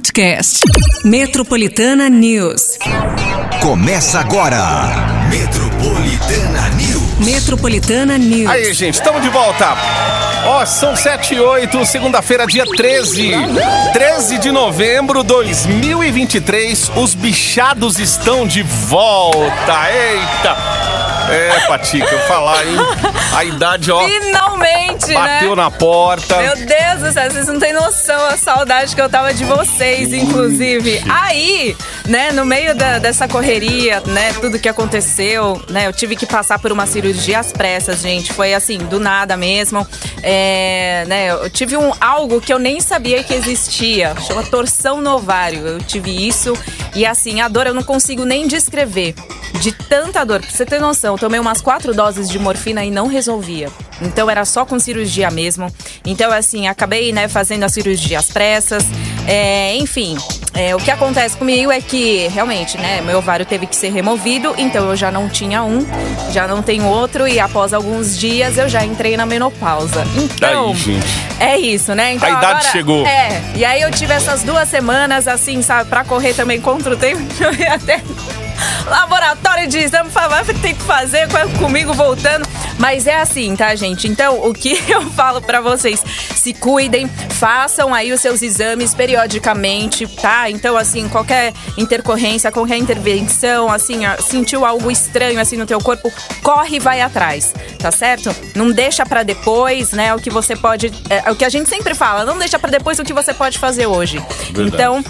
podcast. Metropolitana News. Começa agora. Metropolitana News. Metropolitana News. Aí, gente, estamos de volta. Ó, são 7 e 8, segunda-feira, dia 13. 13 de novembro de 2023. Os bichados estão de volta. Eita! É, Patica, eu falar, hein? A idade, ó. Finalmente, bateu né? na porta. Meu Deus do céu, vocês não têm noção a saudade que eu tava de vocês, inclusive. Aí, né, no meio da, dessa correria, né, tudo que aconteceu, né, eu tive que passar por uma cirurgia às pressas, gente. Foi assim, do nada mesmo. É, né, eu tive um algo que eu nem sabia que existia. Chama torção no ovário. Eu tive isso e assim, a dor eu não consigo nem descrever. De tanta dor, pra você ter noção, eu tomei umas quatro doses de morfina e não resolvia. Então era só com cirurgia mesmo. Então, assim, acabei, né, fazendo a cirurgia às pressas. É, enfim, é, o que acontece comigo é que realmente, né, meu ovário teve que ser removido, então eu já não tinha um, já não tenho outro, e após alguns dias eu já entrei na menopausa. Então, é isso, né? Então, A idade agora- chegou. É, e aí eu tive essas duas semanas, assim, sabe, pra correr também contra o tempo, eu ia até laboratório de exame, falava, "Vai ter que fazer com- comigo voltando. Mas é assim, tá, gente? Então, o que eu falo pra vocês? Se cuidem, façam aí os seus exames periodicamente, tá? Então, assim, qualquer intercorrência, qualquer intervenção, assim, ó, sentiu algo estranho assim no teu corpo, corre e vai atrás, tá certo? Não deixa pra depois, né? O que você pode, é, o que a gente sempre fala, não deixa pra depois o que você pode fazer hoje. Verdade. Então,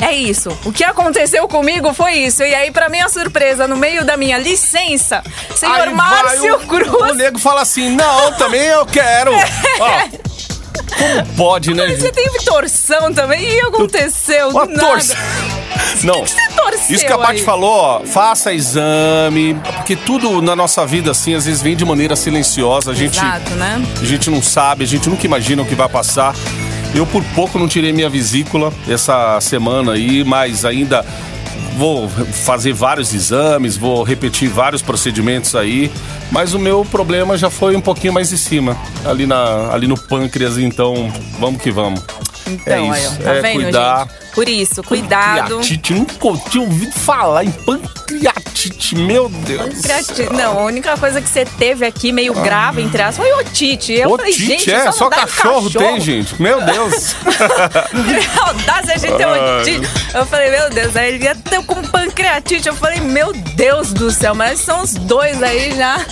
é isso. O que aconteceu comigo foi isso. E aí, pra minha surpresa, no meio da minha licença, senhor Aí Márcio o, Cruz. O nego fala assim: não, também eu quero. Ó, como pode, né, Você teve torção também? E aconteceu? Uma torção. Não. Você torceu Isso que a Paty falou, ó, faça exame, porque tudo na nossa vida, assim, às vezes vem de maneira silenciosa. A gente, Exato, né? a gente não sabe, a gente nunca imagina o que vai passar. Eu por pouco não tirei minha vesícula essa semana aí, mas ainda vou fazer vários exames, vou repetir vários procedimentos aí, mas o meu problema já foi um pouquinho mais em cima, ali, na, ali no pâncreas, então vamos que vamos. Então, é aí, isso, ó, tá é vendo, cuidar. gente? Por isso, cuidado. Pancreatite, nunca tinha ouvido falar em pancreatite, meu Deus. Não, a única coisa que você teve aqui, meio grave, entre aspas, foi otite. Eu falei, gente, é, só, só em cachorro, tem, gente. Meu Deus. Que audácia a gente ter otite. Eu falei, meu Deus, aí ele ia ter com pancreatite. Eu falei, meu Deus do céu, mas são os dois aí já.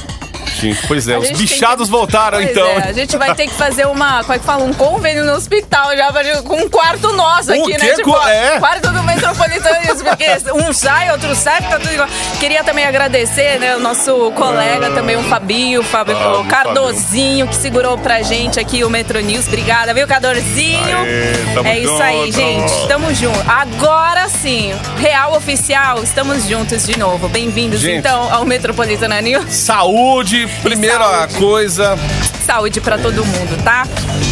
Gente, pois é, A os bichados que- voltaram Pois então. é, a gente vai ter que fazer uma, como é que fala, um convênio no hospital já com um quarto nosso aqui, né? Tipo, é? quarto do Metropolitano, isso, porque um sai, outro sai, fica tudo igual. Queria também agradecer, né, o nosso colega também, o Fabinho, o Fábio o Cardozinho, que segurou pra gente aqui o Metro News. Obrigada, viu, Cadorzinho? Aê, tamo é isso aí, junto. gente. Tamo junto. Agora sim, real oficial, estamos juntos de novo. Bem-vindos, então, ao Metropolitana News. Saúde, primeira saúde. coisa. Saúde pra todo mundo, tá?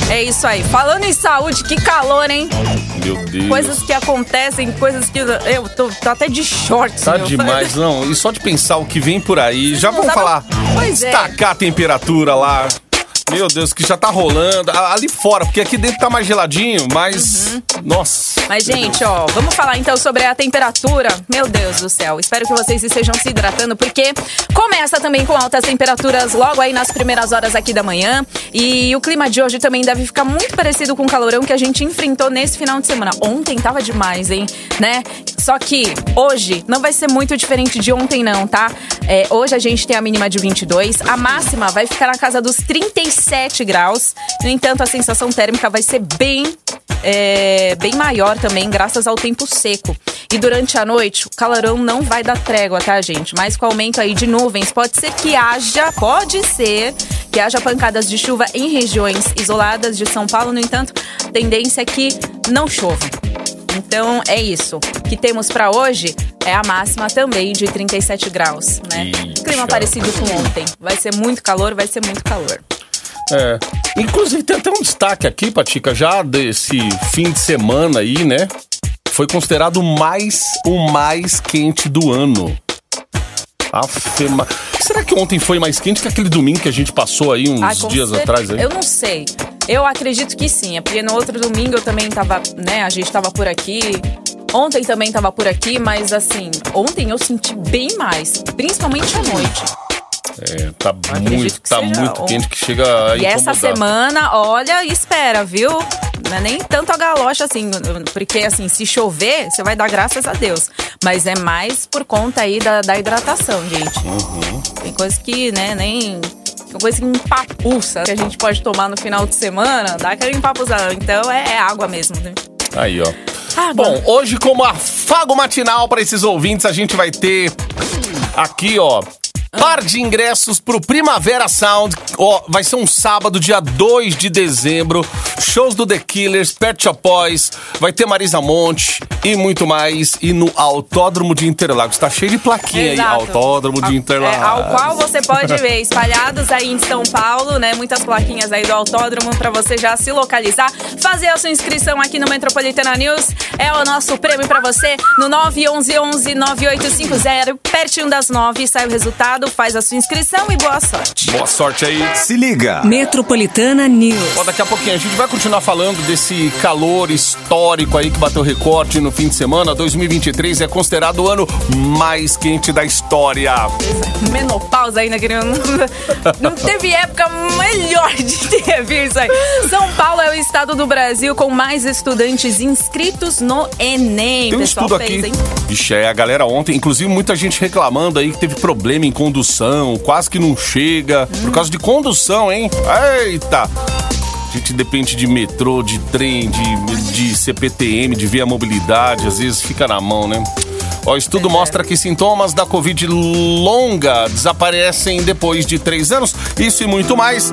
É isso aí. Falando em saúde, que calor, hein? Meu Deus. Coisas que acontecem, coisas que. Eu tô, tô até de shorts, Tá meu. demais, não. E só de pensar o que vem por aí, já não vamos sabem- falar. Pois é. Destacar a temperatura lá. Meu Deus, que já tá rolando. Ali fora, porque aqui dentro tá mais geladinho, mas. Uhum. Nossa. Mas, gente, ó, vamos falar então sobre a temperatura. Meu Deus do céu. Espero que vocês estejam se hidratando, porque começa também com altas temperaturas logo aí nas primeiras horas aqui da manhã. E o clima de hoje também deve ficar muito parecido com o calorão que a gente enfrentou nesse final de semana. Ontem tava demais, hein? Né? Só que hoje não vai ser muito diferente de ontem, não, tá? É, hoje a gente tem a mínima de 22, a máxima vai ficar na casa dos 37 graus. No entanto, a sensação térmica vai ser bem é, bem maior também, graças ao tempo seco. E durante a noite, o calorão não vai dar trégua, tá, gente? Mas com o aumento aí de nuvens, pode ser que haja, pode ser que haja pancadas de chuva em regiões isoladas de São Paulo. No entanto, a tendência é que não chova. Então é isso. O que temos pra hoje é a máxima também de 37 graus, né? Ixi, Clima parecido com ontem. Vai ser muito calor, vai ser muito calor. É. Inclusive tem até um destaque aqui, Patica, já desse fim de semana aí, né? Foi considerado o mais, o mais quente do ano. Afema. Será que ontem foi mais quente que aquele domingo que a gente passou aí uns Ai, com dias cer- atrás aí? Eu não sei. Eu acredito que sim. É porque no outro domingo eu também tava, né? A gente tava por aqui. Ontem também tava por aqui, mas assim, ontem eu senti bem mais. Principalmente à noite. É, tá acredito muito, tá muito on- quente que chega a E essa semana, olha, espera, viu? Não é nem tanto a galocha assim, porque assim, se chover, você vai dar graças a Deus. Mas é mais por conta aí da, da hidratação, gente. Uhum. Tem coisa que, né, nem. Tem coisa que empapuça, que a gente pode tomar no final de semana, dá aquela empapuzada. Então é, é água mesmo, né? Aí, ó. Água. Bom, hoje, como afago matinal para esses ouvintes, a gente vai ter aqui, ó. Par de ingressos pro Primavera Sound. Ó, vai ser um sábado, dia 2 de dezembro. Shows do The Killers, Pet Shop Boys. Vai ter Marisa Monte e muito mais. E no Autódromo de Interlagos. Tá cheio de plaquinha Exato. aí. Autódromo de É, Interlagos. ao qual você pode ver espalhados aí em São Paulo, né? Muitas plaquinhas aí do autódromo pra você já se localizar, fazer a sua inscrição aqui no Metropolitana News. É o nosso prêmio pra você no 911-9850. Pertinho das nove sai o resultado, faz a sua inscrição e boa sorte. Boa sorte aí. Se liga. Metropolitana News. Ó, daqui a pouquinho a gente vai continuar falando desse calor histórico aí que bateu recorde no fim de semana. 2023 é considerado o ano mais quente da história. Menopausa ainda, querendo. Não teve época melhor de ter visto isso aí. São Paulo é o estado do Brasil com mais estudantes inscritos no Enem. Tem um Pessoal estudo fez, aqui. hein? Ixi, é, a galera ontem, inclusive muita gente reclamando aí que teve problema em condução, quase que não chega, por causa de condução, hein? Eita! A gente depende de metrô, de trem, de, de CPTM, de via mobilidade, às vezes fica na mão, né? Ó, o estudo mostra que sintomas da Covid longa desaparecem depois de três anos. Isso e muito mais.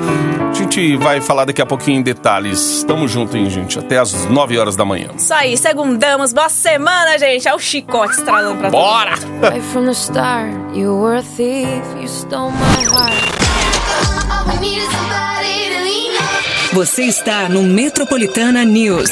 A gente vai falar daqui a pouquinho em detalhes. Tamo junto, hein, gente? Até às 9 horas da manhã. Isso aí, segundamos. Boa semana, gente. É o chicote estralando pra Bora! Right from the start, you were a thief, you stole my heart. All we need is somebody to lean on. Você está no Metropolitana News.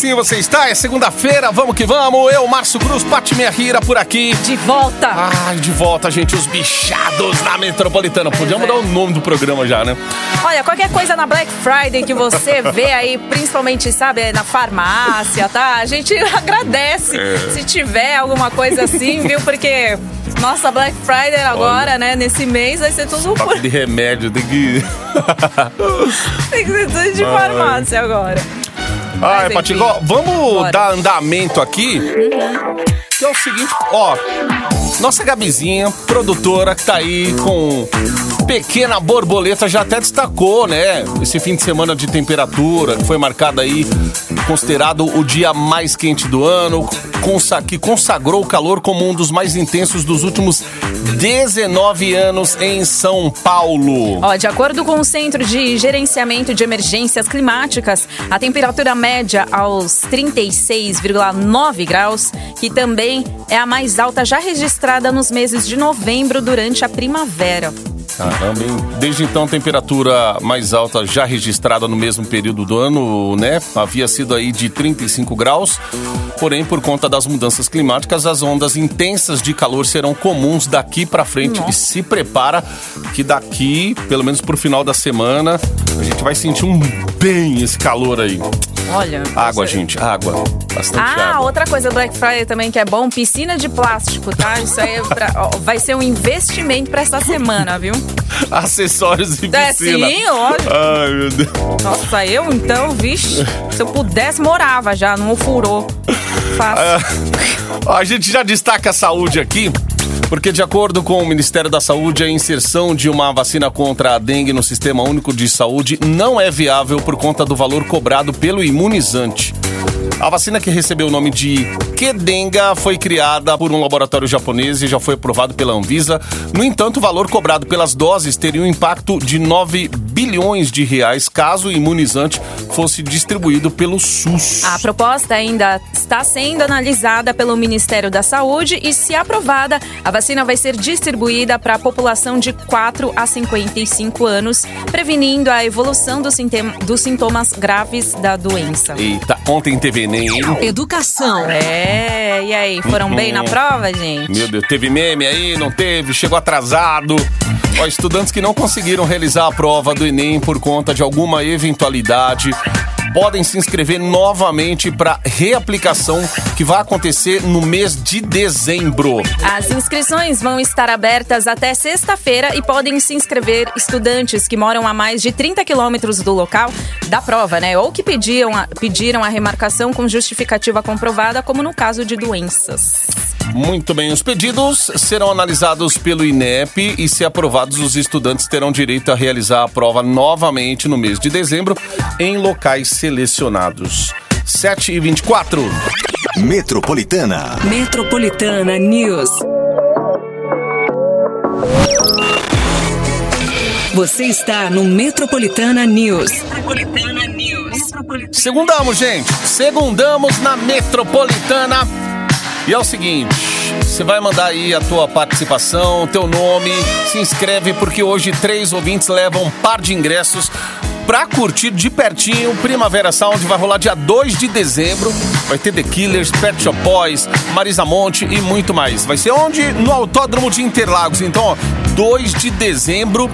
Sim, você está. É segunda-feira, vamos que vamos. Eu, Márcio Cruz, Pati Rira por aqui. De volta. Ai, de volta, gente, os bichados na Metropolitana. Podíamos é. dar o nome do programa já, né? Olha, qualquer coisa na Black Friday que você vê aí, principalmente, sabe, na farmácia, tá? A gente agradece É. se tiver alguma coisa assim, viu? Porque nossa Black Friday agora, né, nesse mês vai ser tudo por... De remédio, tem que. tem que ser tudo de farmácia agora. Ai, enfim, Patigó, vamos bora. Uhum. dar andamento aqui. Que é o seguinte, ó. Nossa Gabizinha, produtora, que tá aí com pequena borboleta, já até destacou, né? Esse fim de semana de temperatura, que foi marcado aí, considerado o dia mais quente do ano, que consagrou o calor como um dos mais intensos dos últimos 19 anos em São Paulo. Ó, de acordo com o Centro de Gerenciamento de Emergências Climáticas, a temperatura média aos 36,9 graus, que também é a mais alta já registrada nos meses de novembro durante a primavera. Caramba, hein? Desde então, a temperatura mais alta já registrada no mesmo período do ano, né? Havia sido aí de 35 graus. Porém, por conta das mudanças climáticas, as ondas intensas de calor serão comuns daqui pra frente. E se prepara que daqui, pelo menos pro final da semana, a gente vai sentir um bem esse calor aí. Olha. Água, você- gente, água. Bastante Ah, água. outra coisa Black Friday também que é bom, piscina de plástico, tá? Isso aí é pra- vai ser um investimento pra essa semana, viu? Acessórios e É, piscina. sim, lógico. Ai, meu Deus. Nossa, eu então, vixe, se eu pudesse, morava já, não furou. Fácil. Ó, A gente já destaca a saúde aqui, porque de acordo com o Ministério da Saúde, a inserção de uma vacina contra a dengue no Sistema Único de Saúde não é viável por conta do valor cobrado pelo imunizante. A vacina que recebeu o nome de Kedenga foi criada por um laboratório japonês e já foi aprovado pela Anvisa. No entanto, o valor cobrado pelas doses teria um impacto de 9 bilhões de reais caso o imunizante fosse distribuído pelo SUS. A proposta ainda está sendo analisada pelo Ministério da Saúde e, se aprovada, a vacina vai ser distribuída para a população de 4 a 55 anos, prevenindo a evolução dos, sintomas graves da doença. Eita, Ontem teve Enem, hein? Educação. É, e aí, foram bem na prova, gente? Meu Deus, teve meme aí, não teve, chegou atrasado. Ó, estudantes que não conseguiram realizar a prova do Enem por conta de alguma eventualidade podem se inscrever novamente para reaplicação que vai acontecer no mês de dezembro. As inscrições vão estar abertas até sexta-feira e podem se inscrever estudantes que moram a mais de 30 quilômetros do local da prova, né? Ou que pediam a, pediram a remarcação com justificativa comprovada, como no caso de doenças. Muito bem, os pedidos serão analisados pelo INEP e, se aprovados, os estudantes terão direito a realizar a prova novamente no mês de dezembro em locais selecionados. 7 e 24. Metropolitana. Metropolitana News. Você está no Metropolitana News. Metropolitana News. Segundamos, gente. Segundamos na Metropolitana. E é o seguinte, você vai mandar aí a tua participação, teu nome, se inscreve porque hoje três ouvintes levam um par de ingressos pra curtir de pertinho Primavera Sound vai rolar dia 2 de dezembro. Vai ter The Killers, Pet Shop Boys, Marisa Monte e muito mais. Vai ser onde? No Autódromo de Interlagos. Então, ó, 2 de dezembro.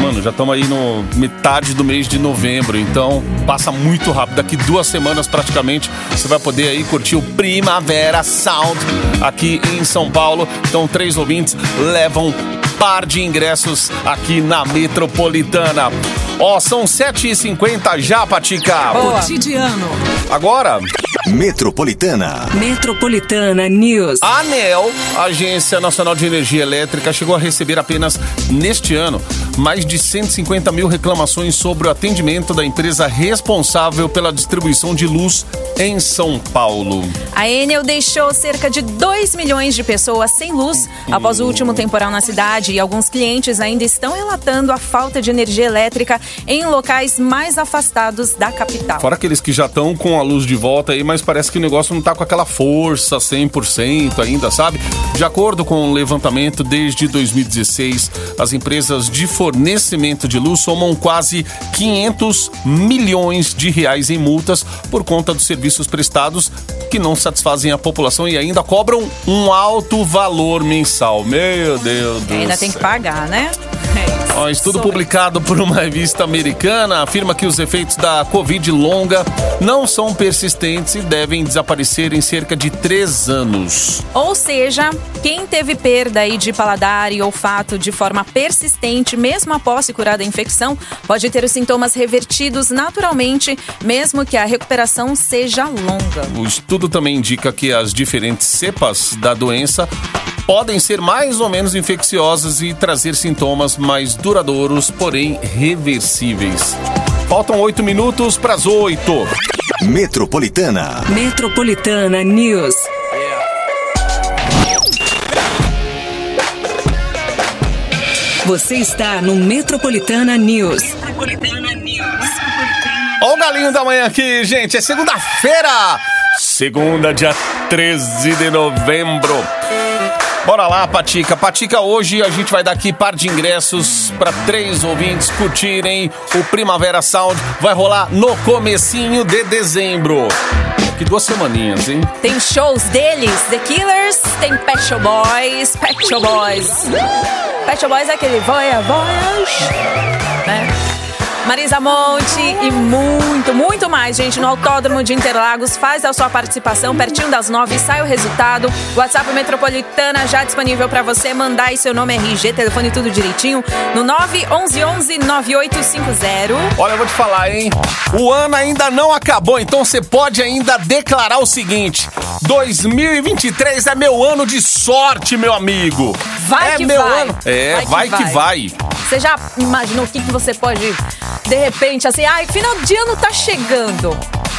Mano, já estamos aí no metade do mês de novembro, então passa muito rápido. Daqui duas semanas praticamente você vai poder aí curtir o Primavera Sound aqui em São Paulo. Então, três ouvintes levam par de ingressos aqui na Metropolitana. Ó, são 7h50 já, Patica. Cotidiano. Agora, Metropolitana. Metropolitana News. A ANEL, Agência Nacional de Energia Elétrica, chegou a receber apenas neste ano mais de 150 mil reclamações sobre o atendimento da empresa responsável pela distribuição de luz em São Paulo. A Enel deixou cerca de 2 milhões de pessoas sem luz após o último temporal na cidade e alguns clientes ainda estão relatando a falta de energia elétrica em locais mais afastados da capital. Fora aqueles que já estão com a luz de volta aí, mas parece que o negócio não tá com aquela força 100% ainda, sabe? De acordo com o levantamento, desde 2016, as empresas de fornecimento de luz somam quase 500 milhões de reais em multas por conta dos serviços prestados que não satisfazem a população e ainda cobram um alto valor mensal. Meu Deus do Ainda tem que céu. pagar, né? É. Ó, estudo publicado por uma revista americana afirma que os efeitos da Covid longa não são persistentes e devem desaparecer em cerca de três anos. Ou seja, quem teve perda aí de paladar e olfato de forma persistente, mesmo após se curar da infecção, pode ter os sintomas revertidos naturalmente, mesmo que a recuperação seja longa. O estudo também indica que as diferentes cepas da doença podem ser mais ou menos infecciosas e trazer sintomas mais duradouros, porém reversíveis. Faltam oito minutos para as oito. Metropolitana. Metropolitana News. Você está no Metropolitana News. Metropolitana News. Ó o galinho da manhã aqui, gente. É segunda-feira. Segunda, dia 13 de novembro. Bora lá, Patica. Patica, hoje a gente vai dar aqui par de ingressos para três ouvintes curtirem o Primavera Sound. Vai rolar no comecinho de dezembro. Que duas semaninhas, hein? Tem shows deles, The Killers, tem Pet Shop Boys, Pet Shop Boys. Pet Shop Boys é aquele voia, voyage, né? Marisa Monte e muito, muito mais, gente, no Autódromo de Interlagos. Faz a sua participação, pertinho das nove, sai o resultado. WhatsApp Metropolitana já disponível para você. Mandar aí seu nome, RG, telefone tudo direitinho, no 911 9850. Olha, eu vou te falar, hein? O ano ainda não acabou, então você pode ainda declarar o seguinte: 2023 é meu ano de sorte, meu amigo. Vai é que meu vai. ano. É, Vai vai que que, vai. vai. Você já imaginou o que, que você pode, de repente, assim, ai, final de ano tá chegando.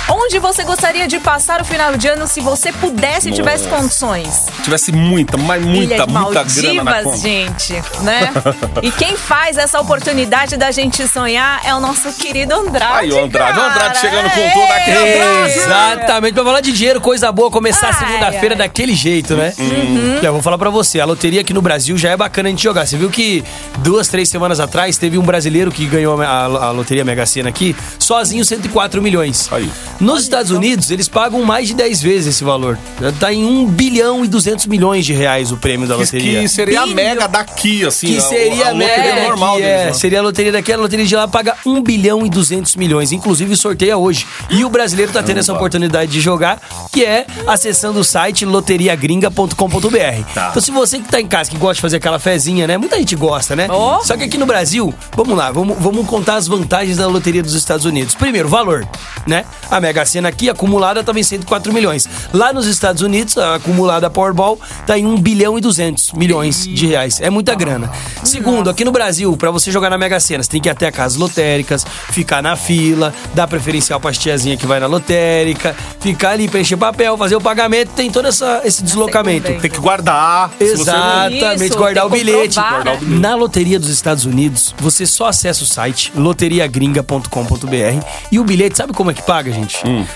Onde você gostaria de passar o final de ano se você pudesse e tivesse condições? Tivesse muita, mas muita, Ilha de muita grana na Maldivas, conta. gente, né? e quem faz essa oportunidade da gente sonhar é o nosso querido Andrade. Aí, o Andrade, o cara. Andrade chegando com tudo aqui. Andrade! Exatamente, pra falar de dinheiro, coisa boa, começar a segunda-feira daquele jeito, né? Uhum. Eu vou falar pra você, a loteria aqui no Brasil já é bacana a gente jogar. Você viu que duas, três semanas atrás teve um brasileiro que ganhou a, a loteria Mega Sena aqui, sozinho 104 milhões. Aí. Nos Estados Unidos, eles pagam mais de 10 vezes esse valor. Tá em 1 bilhão e 200 milhões de reais o prêmio da loteria. que seria a mega daqui, assim. Que seria a, a loteria mega normal que deles, é, né? Seria a loteria daqui, a loteria de lá paga 1 bilhão e 200 milhões. Inclusive, sorteia hoje. E o brasileiro tá tendo essa oportunidade de jogar, que é acessando o site loteriagringa.com.br. Tá. Então, se você que tá em casa, que gosta de fazer aquela fezinha, né? Muita gente gosta, né? Oh. Só que aqui no Brasil, vamos lá, vamos, vamos contar as vantagens da loteria dos Estados Unidos. Primeiro, valor, né? A Mega Sena aqui, acumulada, tá em 104 milhões. Lá nos Estados Unidos, a acumulada Powerball tá em 1 bilhão e 200 milhões de reais. É muita grana. Segundo, aqui no Brasil, pra você jogar na Mega Sena, você tem que ir até casas lotéricas, ficar na fila, dar preferencial pra tiazinha que vai na lotérica, ficar ali, preencher papel, fazer o pagamento, tem todo essa, esse deslocamento. bem. Tem que guardar. Exatamente, Isso, guardar o tem que bilhete. comprovar, Guardar o né? bilhete. Na loteria dos Estados Unidos, você só acessa o site loteriagringa.com.br e o bilhete, sabe como é que paga, gente?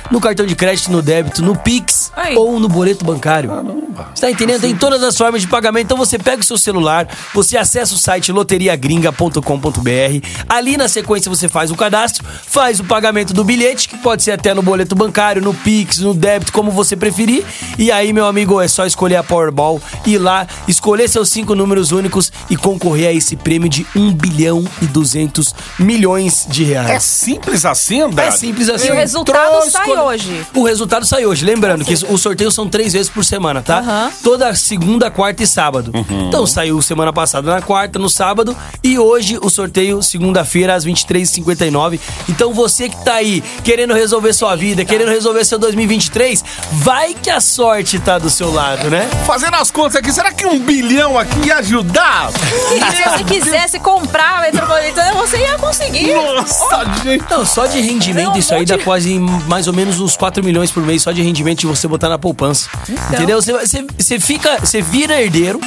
No cartão de crédito, no débito, no Pix Aí. ou no boleto bancário. Você tá entendendo? Tem todas as formas de pagamento. Então você pega o seu celular, você acessa o site loteriagringa.com.br. Ali na sequência você faz o cadastro, faz o pagamento do bilhete, que pode ser até no boleto bancário, no Pix, no débito, como você preferir. E aí, meu amigo, é só escolher a Powerball, ir lá, escolher seus cinco números únicos e concorrer a esse prêmio de 1 bilhão e 200 milhões de É reais. simples assim, André? É simples assim. E o resultado Entrou, sai hoje. O resultado sai hoje. Lembrando que os sorteios são três vezes por semana, tá? Aham. Toda segunda, quarta e sábado. Então saiu semana passada na quarta, no sábado. E hoje o sorteio, segunda-feira, às 23h59. Então você que tá aí querendo resolver sua vida, querendo resolver seu 2023, vai que a sorte tá do seu lado, né? Fazendo as contas aqui, será que um bilhão aqui ia ajudar? E se você quisesse comprar a Metropolitana, você ia conseguir. Nossa, gente. Não, só de rendimento Não, isso aí dá quase mais ou menos uns 4 milhões por mês só de rendimento de você botar na poupança. Entendeu? Você, você, você fica, você vira herdeiro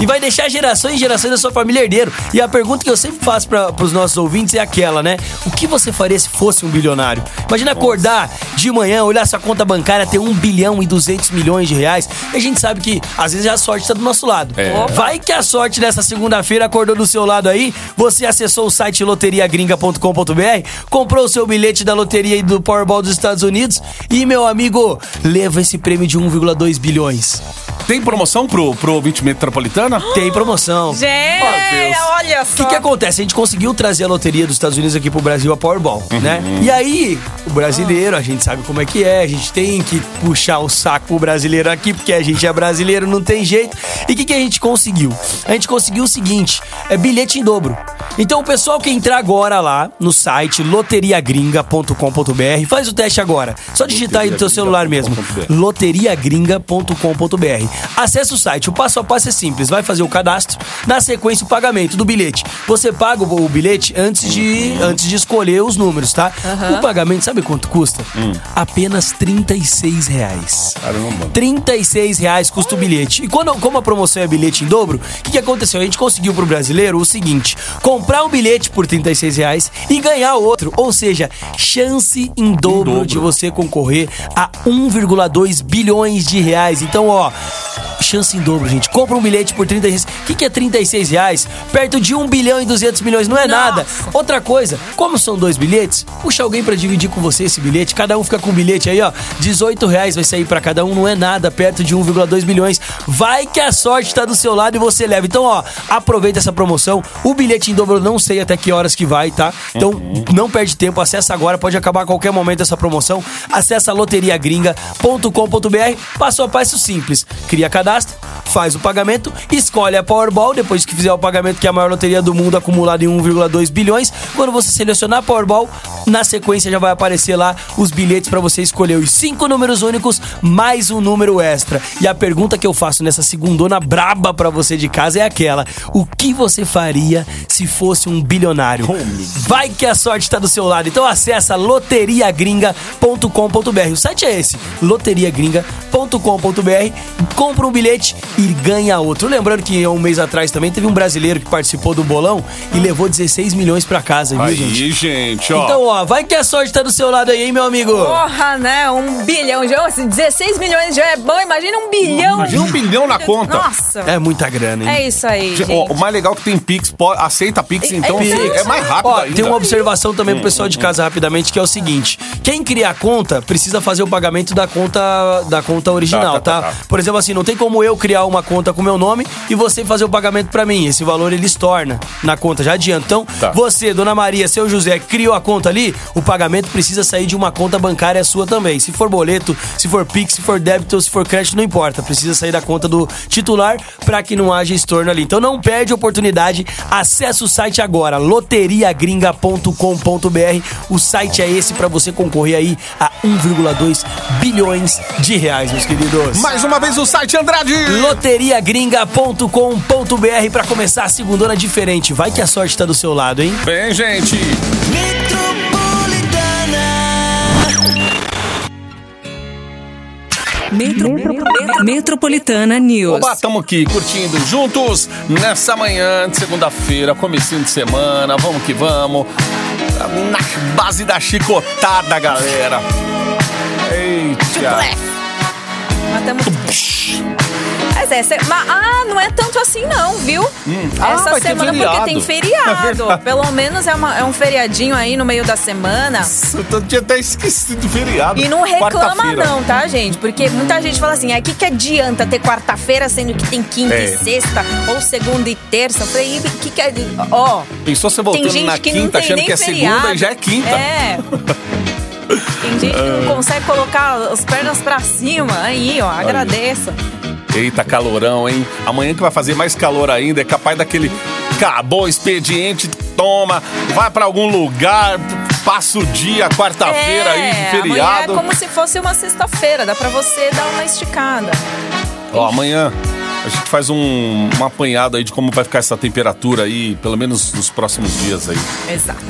e vai deixar gerações e gerações da sua família herdeiro. E a pergunta que eu sempre faço para os nossos ouvintes é aquela, né? O que você faria se fosse um bilionário? Imagina acordar de manhã, olhar sua conta bancária, ter 1 bilhão e 200 milhões de reais. E a gente sabe que às vezes a sorte está do nosso lado. É. Vai que a sorte nessa segunda-feira acordou do seu lado aí, você acessou o site loteriagringa.com.br, comprou o seu bilhete da loteria e do Powerball dos Estados Unidos e, meu amigo, leva esse prêmio de 1,2 bilhões. Tem promoção pro, pro ouvinte metropolitana? Tem promoção. Gente, Deus. olha O só. que, que acontece? A gente conseguiu trazer a loteria dos Estados Unidos aqui pro Brasil, a Powerball, né? E aí, o brasileiro, a gente sabe como é que é, a gente tem que puxar o saco pro brasileiro aqui, porque a gente é brasileiro, não tem jeito. E o que, que a gente conseguiu? A gente conseguiu o seguinte: é bilhete em dobro. Então, o pessoal que entrar agora lá no site loteriagringa.com.br, faz o teste agora. Só digitar aí no teu celular mesmo. loteriagringa.com.br. Acesse o site. O passo a passo é simples. Vai fazer o cadastro, na sequência o pagamento do bilhete. Você paga o, bilhete antes de, antes de escolher os números, tá? O pagamento, sabe quanto custa? Apenas 36 reais. Caramba. 36 reais custa o bilhete. E quando, como a promoção é bilhete em dobro, o que, que aconteceu? A gente conseguiu pro brasileiro o seguinte: comprar um bilhete por 36 reais e ganhar outro. Ou seja, chance em dobro, dobro. De você concorrer a 1,2 bilhões de reais. Então, ó. Chance em dobro, gente. Compra um bilhete por 36 O que, que é 36 reais? Perto de 1 bilhão e 200 milhões. Não é nada. Outra coisa, como são dois bilhetes, puxa alguém pra dividir com você esse bilhete. Cada um fica com um bilhete aí, ó. 18 reais vai sair pra cada um. Não é nada. Perto de 1,2 bilhões. Vai que a sorte tá do seu lado e você leva. Então, ó, aproveita essa promoção. O bilhete em dobro eu não sei até que horas que vai, tá? Então, não perde tempo. Acessa agora. Pode acabar a qualquer momento essa promoção. Acessa loteriagringa.com.br. Passo a passo simples. Cria cadastro, faz o pagamento, escolhe a Powerball. Depois que fizer o pagamento, que é a maior loteria do mundo, acumulada em 1,2 bilhões. Quando você selecionar a Powerball, na sequência já vai aparecer lá os bilhetes para você escolher os cinco números únicos mais um número extra. E a pergunta que eu faço nessa segundona braba para você de casa é aquela: o que você faria se fosse um bilionário? Vai que a sorte está do seu lado. Então acessa loteriagringa.com.br. O site é esse, loteriagringa.com.br. Compra um bilhete e ganha outro. Lembrando que um mês atrás também teve um brasileiro que participou do bolão e levou 16 milhões pra casa, viu, Aí, gente? gente, ó. Então, ó, vai que a sorte tá do seu lado aí, hein, meu amigo? Porra, né? Um bilhão. Já, assim, 16 milhões já é bom. Imagina um bilhão. Imagina um bilhão na conta. Nossa. É muita grana, hein? É isso aí, Gente, ó, o mais legal é que tem Pix, po- aceita Pix, então é é, mais rápido Ó, ainda. tem uma observação também pro pessoal de casa rapidamente, que é o seguinte: quem cria a conta precisa fazer o pagamento da conta da conta original, Tá, tá? tá, tá. Por exemplo, assim, não tem como eu criar uma conta com meu nome e você fazer o pagamento pra mim. Esse valor ele estorna na conta, já adianta. Então, Tá. você, dona Maria, seu José, criou a conta ali, o pagamento precisa sair de uma conta bancária sua também. Se for boleto, se for Pix, se for débito, se for crédito, não importa. Precisa sair da conta do titular pra que não haja estorno ali. Então não perde a oportunidade. Acesse o site agora, loteriagringa.com.br. O site é esse pra você concorrer aí a 1,2 bilhões de reais, meus queridos. Mais uma vez o site Andrade. Loteriagringa.com.br pra começar a segundona diferente. Vai que a sorte tá do seu lado, hein? Bem, gente. Metro- Metropolitana News. Oba, estamos aqui curtindo juntos nessa manhã de segunda-feira, comecinho de semana, vamos que vamos. Na base da chicotada, galera. Eita. Mas tamo- Mas é, mas- ah, não é tanto assim não, viu? Ah, Essa ter semana porque tem É feriado. verdade. Pelo menos é, uma- é um feriadinho aí no meio da semana. Eu tinha até esquecido do feriado. E não reclama não, tá, gente? Porque muita gente fala assim, aqui que adianta ter quarta-feira, sendo que tem quinta É. e sexta, ou segunda e terça. Eu falei, que que é... Ó, Pensou você tem voltando gente na que não quinta tem achando nem que é feriado. segunda e já é quinta. É. Tem gente que não consegue colocar as pernas pra cima. Aí, ó, agradeça. Eita, calorão, hein? Amanhã que vai fazer mais calor ainda, é capaz daquele. Acabou o expediente, toma, vai pra algum lugar, passa o dia, quarta-feira aí de Amanhã é feriado. como se fosse uma sexta-feira, dá pra você dar uma esticada. Ó, amanhã a gente faz um, um apanhado aí de como vai ficar essa temperatura aí, pelo menos nos próximos dias aí. Exato.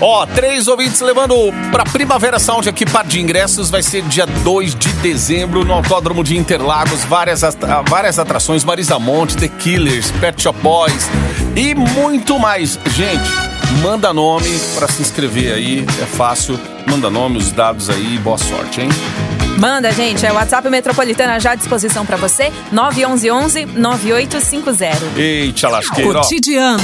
Ó, três ouvintes levando pra Primavera Sound aqui, par de ingressos. Vai ser dia 2 de dezembro no Autódromo de Interlagos. Várias, várias atrações: Marisa Monte, The Killers, Pet Shop Boys e muito mais. Gente, manda nome pra se inscrever aí. É fácil. Manda nome, os dados aí. Boa sorte, hein? Manda, gente, é o WhatsApp Metropolitana já à disposição pra você, 911 9850. Eita, lasqueira. ó. Cotidiano.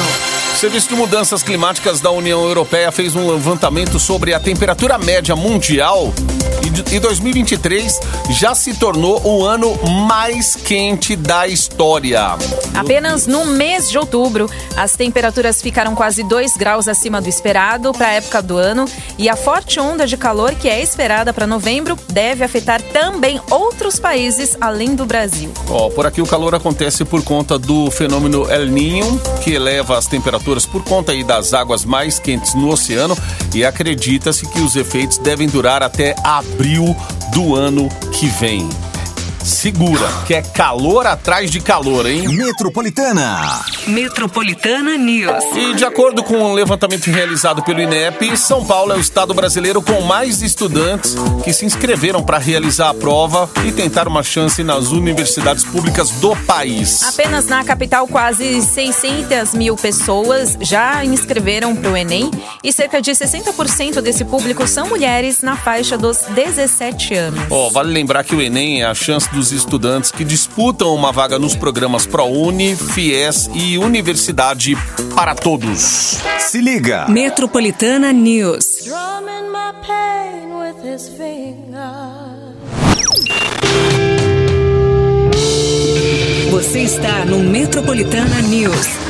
O Serviço de Mudanças Climáticas da União Europeia fez um levantamento sobre a temperatura média mundial e de- e 2023 já se tornou o ano mais quente da história. Apenas no mês de outubro, as temperaturas ficaram quase 2 graus acima do esperado para a época do ano e a forte onda de calor que é esperada para novembro deve afetar também outros países além do Brasil. Ó, por aqui o calor acontece por conta do fenômeno El Niño, que eleva as temperaturas por conta aí das águas mais quentes no oceano e acredita-se que os efeitos devem durar até abril do ano que vem. Segura, que é calor atrás de calor, hein? Metropolitana. Metropolitana News. E de acordo com um levantamento realizado pelo INEP, São Paulo é o estado brasileiro com mais estudantes que se inscreveram para realizar a prova e tentar uma chance nas universidades públicas do país. Apenas na capital, quase 600 mil pessoas já inscreveram para o Enem e cerca de 60% desse público são mulheres na faixa dos 17 anos. Ó, vale lembrar que o Enem é a chance dos estudantes que disputam uma vaga nos programas ProUni, FIES e Universidade para Todos. Se liga. Metropolitana News. Você está no Metropolitana News.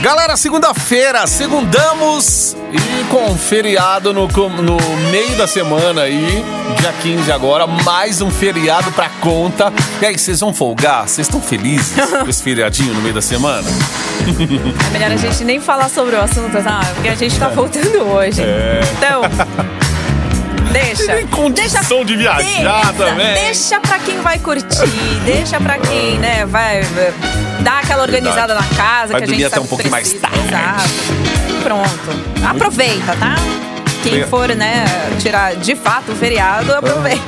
Galera, segunda-feira, segundamos e com feriado no, no meio da semana aí, dia 15 agora, mais um feriado pra conta. E aí, vocês vão folgar? Vocês estão felizes com esse feriadinho no meio da semana? É melhor a gente nem falar sobre o assunto, tá? Porque a gente tá voltando hoje. Então, deixa. Nem condição de viajar Deixa, também. deixa pra quem vai curtir, deixa pra quem, né, vai dar aquela organizada na casa Vai que a gente até um pouquinho mais tarde. Exato. Pronto. Aproveita, tá? Quem for, né, tirar de fato o feriado, aproveita.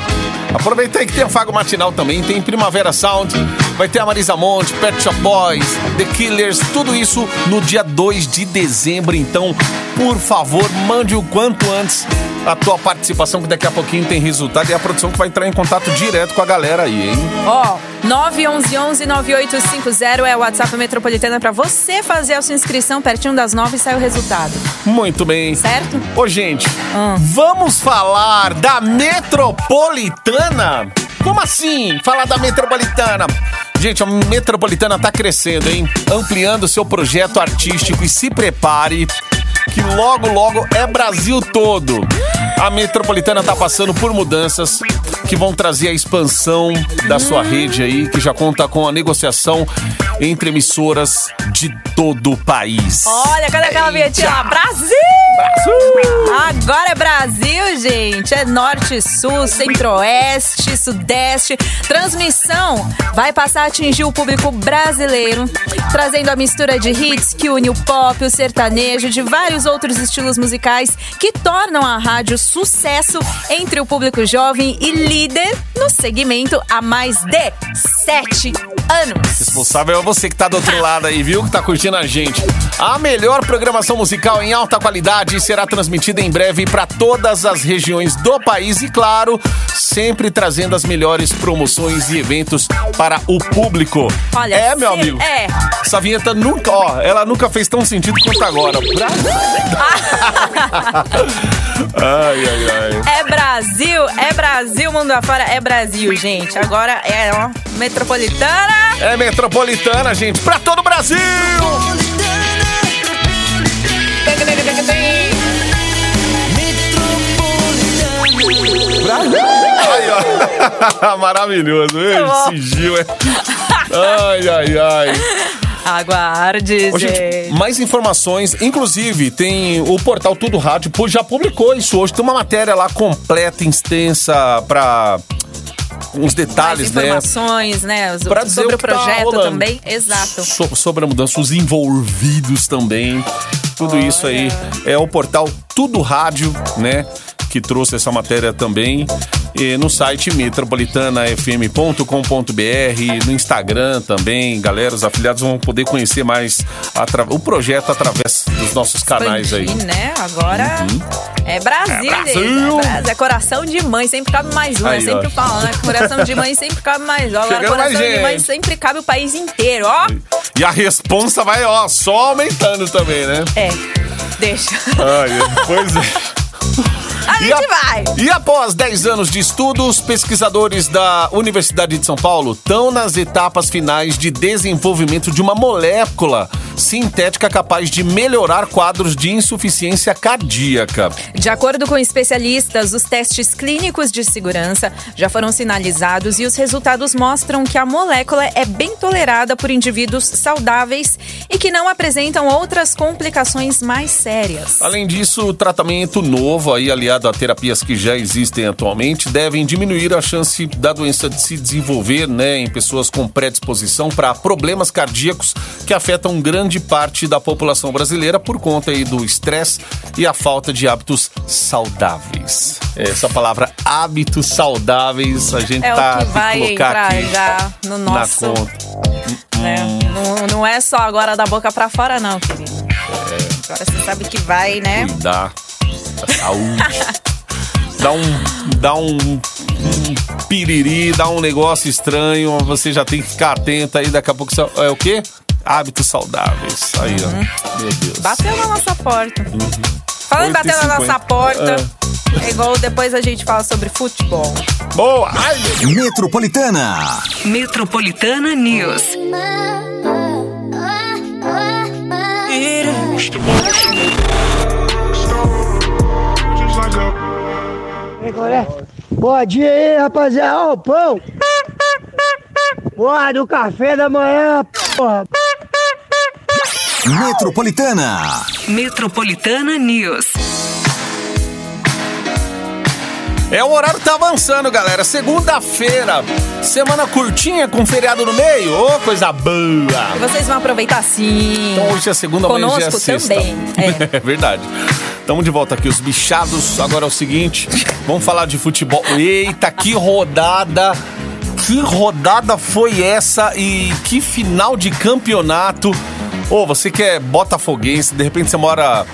Aproveita aí que tem a Fago Matinal também, tem Primavera Sound, vai ter a Marisa Monte, Pet Shop Boys, The Killers, tudo isso no dia 2 de dezembro. Então, por favor, mande o quanto antes a tua participação, que daqui a pouquinho tem resultado e a produção que vai entrar em contato direto com a galera aí, hein? Ó, 911-9850 é o WhatsApp Metropolitana pra você fazer a sua inscrição pertinho das 9 e sai o resultado. Muito bem. Certo? Ô, gente, Ah. vamos falar da Metropolitana? Como assim? Falar da Metropolitana? Gente, a Metropolitana tá crescendo, hein? Ampliando seu projeto artístico e se prepare que logo, logo é Brasil todo. A Metropolitana tá passando por mudanças que vão trazer a expansão da sua rede aí, que já conta com a negociação entre emissoras de todo o país. Olha, cadê aquela vinhetinha lá? Brasil! Agora é Brasil, gente. É norte, sul, centro-oeste, sudeste. Transmissão vai passar a atingir o público brasileiro, trazendo a mistura de hits que une o pop, o sertanejo, de vários outros estilos musicais que tornam a rádio sucesso entre o público jovem e líder no segmento há mais de sete anos. Responsável é você que tá do outro lado aí, viu? Que tá curtindo a gente. A melhor programação musical em alta qualidade será transmitida em breve para todas as regiões do país e, claro, sempre trazendo as melhores promoções e eventos para o público. Olha, é, meu amigo. é. Essa vinheta nunca, ó, ela nunca fez tão sentido quanto agora. ai, ai, ai. É Brasil, é Brasil, mundo afora, é Brasil, gente. Agora é, ó, metropolitana. É metropolitana, gente, pra todo o Brasil! Aí, ó. Maravilhoso. bom. Esse Gil é. Ai, ai, ai. Aguarde, Ô, gente, mais informações. Inclusive, tem o portal Tudo Rádio, já publicou isso hoje. Tem uma matéria lá completa, extensa, pra uns detalhes, né? informações, né? os- Pra dizer sobre o tá projeto rolando. também. Exato. So- sobre a mudança, os envolvidos também. Tudo isso aí é o portal Tudo Rádio, né? Que trouxe essa matéria também. E no site metropolitanafm.com.br, no Instagram também, galera, os afiliados vão poder conhecer mais atra- o projeto através dos nossos canais aí. Uhum. Expandir, né? Agora é Brasil, É gente. Brasil! É, Brasil. É coração de mãe, sempre cabe mais um. Aí, eu sempre ó. falo, né? Coração de mãe sempre cabe mais um. Agora, Chegando coração mais de mãe sempre cabe o país inteiro, ó. E a responsa vai, ó, só aumentando também, né? É, deixa. Ai, pois é. A E gente a- vai. E após 10 anos de estudos, pesquisadores da Universidade de São Paulo estão nas etapas finais de desenvolvimento de uma molécula sintética capaz de melhorar quadros de insuficiência cardíaca. De acordo com especialistas, os testes clínicos de segurança já foram sinalizados e os resultados mostram que a molécula é bem tolerada por indivíduos saudáveis e que não apresentam outras complicações mais sérias. Além disso, o tratamento novo, aí aliado a terapias que já existem atualmente, devem diminuir a chance da doença de se desenvolver né, em pessoas com predisposição para problemas cardíacos que afetam grande parte da população brasileira por conta aí do estresse e a falta de hábitos saudáveis. Essa palavra hábitos saudáveis a gente É tá o que vai colocar entrar aqui já no na nosso. conta. né? Não, não é só agora da boca pra fora, não, querido. Agora você sabe que vai, né? cuidar da saúde. dá um, dá um, um piriri, dá um negócio estranho, você já tem que ficar atento aí, daqui a pouco você- é o quê? Hábitos saudáveis. Aí, ó. Meu Deus. Bateu na nossa porta. Falando em bater na 8h50. nossa porta, é igual depois a gente fala sobre futebol. Boa! Ai, Metropolitana. Metropolitana News. Bom dia aí, rapaziada. Ó, o pão. Porra, do café da manhã, porra. Metropolitana. Metropolitana News. É o horário tá avançando, galera. Segunda-feira, semana curtinha com feriado no meio. Ô, coisa boa! E vocês vão aproveitar sim. Então hoje é segunda, amanhã é sexta. também. É. É verdade. Estamos de volta aqui, os bichados. Agora é o seguinte, vamos falar de futebol. Eita, que rodada! Que rodada foi essa e que final de campeonato. Ô, você que é botafoguense, de repente você mora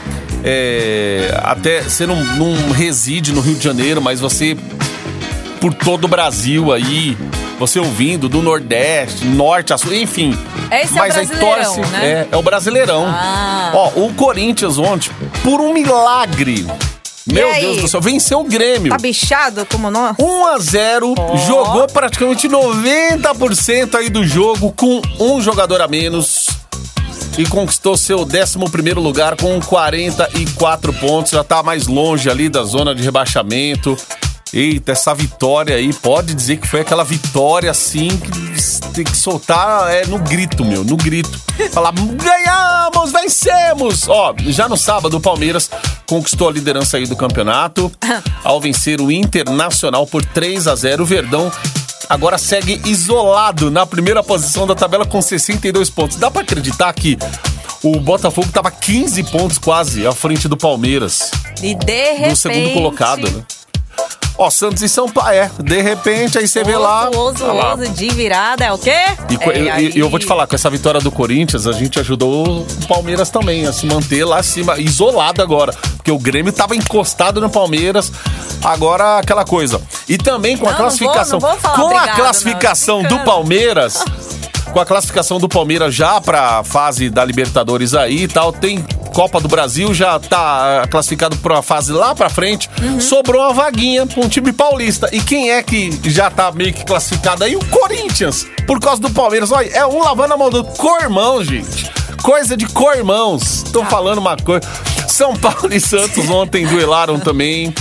é, até, você não, não reside no Rio de Janeiro, mas você por todo o Brasil aí, você ouvindo do Nordeste, Norte a Sul, enfim. Esse é o Mas aí Brasileirão, torce, né? É, é o Brasileirão. Ah. Ó, o Corinthians ontem, por um milagre, meu aí? Deus do céu, venceu o Grêmio. Tá bichado como nós? 1 a 0 jogou praticamente 90% aí do jogo com um jogador a menos e conquistou seu 11 lugar com 44 pontos, já tá mais longe ali da zona de rebaixamento. Eita, essa vitória aí, pode dizer que foi aquela vitória assim que tem que soltar é, no grito, meu, no grito. Falar, ganhamos, vencemos! Ó, já no sábado o Palmeiras conquistou a liderança aí do campeonato ao vencer o Internacional por 3 a 0 O Verdão agora segue isolado na primeira posição da tabela com 62 pontos. Dá pra acreditar que o Botafogo tava 15 pontos quase à frente do Palmeiras E de repente... do segundo colocado, né? Ó, Santos e São Paulo, é, de repente aí você vê lá. Oso, tá lá. oso de virada, é o quê? E, co- É, e- aí- e eu vou te falar, com essa vitória do Corinthians, a gente ajudou o Palmeiras também a se manter lá acima, isolado agora. Porque o Grêmio tava encostado no Palmeiras, agora aquela coisa. E também com a Não, não classificação. vou- não vou falar com obrigado, a não. classificação do Brincando. Palmeiras. Com a classificação do Palmeiras já pra fase da Libertadores aí e tal, tem Copa do Brasil, já tá ah, classificado pra fase lá pra frente. Uhum. Sobrou uma vaguinha pra um time paulista. E quem é que já tá meio que classificado aí? O Corinthians. Por causa do Palmeiras. Olha, é um lavando a mão do cormão, gente. Coisa de cormãos. Tô falando uma coisa. São Paulo e Santos ontem duelaram também.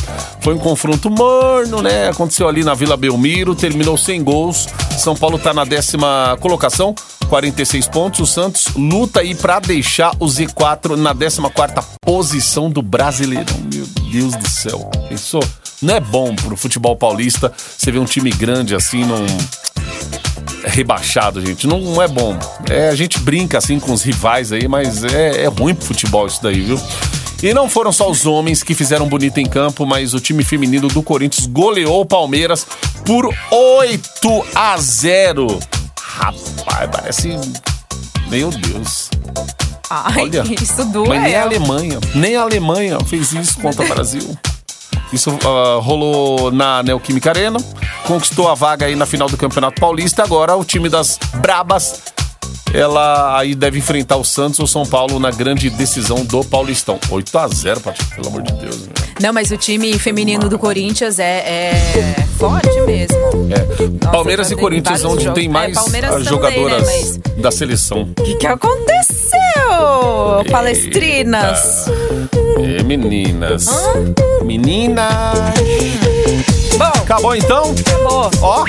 Foi um confronto morno, né? Aconteceu ali na Vila Belmiro, terminou sem gols. São Paulo tá na décima colocação, 46 pontos. O Santos luta aí pra deixar o Z4 na 14 posição do Brasileirão. Meu Deus do céu. Pensou? Não é bom pro futebol paulista você ver um time grande assim num rebaixado, gente. Não, não é bom. É, a gente brinca assim com os rivais aí, mas é, é ruim pro futebol isso daí, viu? E não foram só os homens que fizeram bonito em campo, mas o time feminino do Corinthians goleou o Palmeiras por 8 a 0. Rapaz, parece. Meu Deus. Ai, Olha, isso doeu. Mas nem a Alemanha, nem a Alemanha fez isso contra o Brasil. Isso ah, rolou na Neoquímica Arena, conquistou a vaga aí na final do Campeonato Paulista. Agora o time das Brabas, ela aí deve enfrentar o Santos ou São Paulo na grande decisão do Paulistão. 8 a 0 Paty, pelo amor de Deus. Meu. Não, mas o time feminino do Corinthians é, é forte mesmo. É. Nossa, Palmeiras já e Corinthians, onde jogos. tem É, mais Palmeiras ah, também, jogadoras né, mas- da seleção. O que, que aconteceu, palestrinas? É, meninas. Meninas. Bom, Acabou então? acabou. Ó.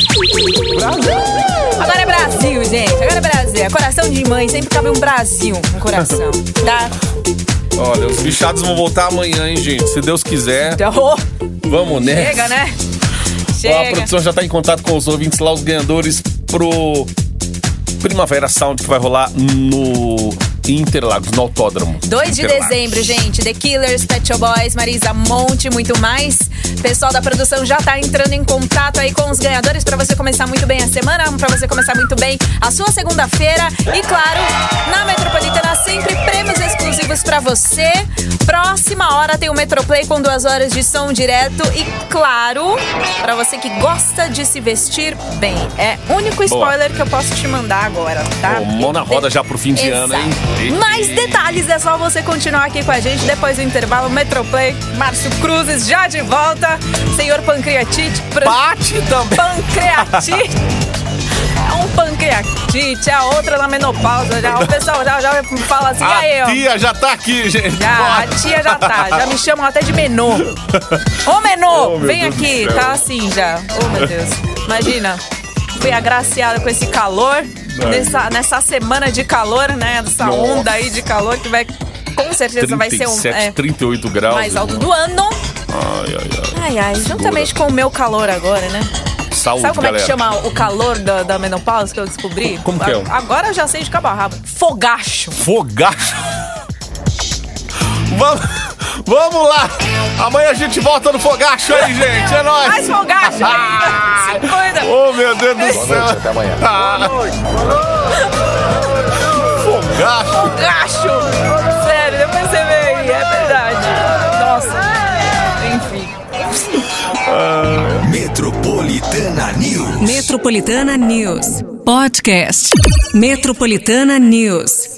Agora é Brasil, gente. Agora é Brasil. É coração de mãe. Sempre cabe um Brasil no coração, tá? Olha, os bichados vão voltar amanhã, hein, gente? Se Deus quiser. Então, Vamos nessa. chega, né? Ó, a Chega. produção já tá em contato com os ouvintes lá, os ganhadores pro Primavera Sound que vai rolar no Interlagos, no Autódromo. 2 de Interlagos. dezembro, gente. The Killers, Pet Shop Boys, Marisa Monte, muito mais. Pessoal da produção já tá entrando em contato aí com os ganhadores pra você começar muito bem a semana, pra você começar muito bem a sua segunda-feira. E claro, na Metropolitana sempre prêmios exclusivos pra você. Próxima hora tem o Metroplay com duas horas de som direto e claro, pra você que gosta de se vestir bem. É o único spoiler que eu posso te mandar agora, tá? Ô, mão na roda já pro fim de ano, hein? Mais detalhes é só você continuar aqui com a gente depois do intervalo. Metroplay, Márcio Cruzes já de volta. Senhor Pancreatite. Pra... Bate também. Pancreatite. É um pancreatite, é a outra na menopausa. Já. O pessoal já, já fala assim, e aí, A ó. tia já tá aqui, gente. Já, a tia já tá, já me chamam até de Menô. Ô Menô, Oh, vem Deus aqui, tá assim já. Ô meu Deus. Imagina, fui agraciada com esse calor, nessa, nessa semana de calor, né? Essa Nossa. onda aí de calor que vai, com certeza vai ser um 37, é, 38 graus. mais alto irmão. do ano. Ai, ai, ai. Ai, ai, juntamente com o meu calor agora, né? Saúde, Sabe como galera. é que chama o calor da, da menopausa que eu descobri? Como que é? Agora eu já sei de cabo a rabo. Fogacho. Fogacho. Vamos, Vamos lá. Amanhã a gente volta no Fogacho aí, gente. É nóis. Mais folgacho ainda. Se cuida. Oh, meu Deus do céu. Até amanhã. Ah. Fogacho. Folgacho. Sério, depois você vê aí. É verdade. Nossa. Enfim. Metropolitana News. Metropolitana News. Podcast. Metropolitana News.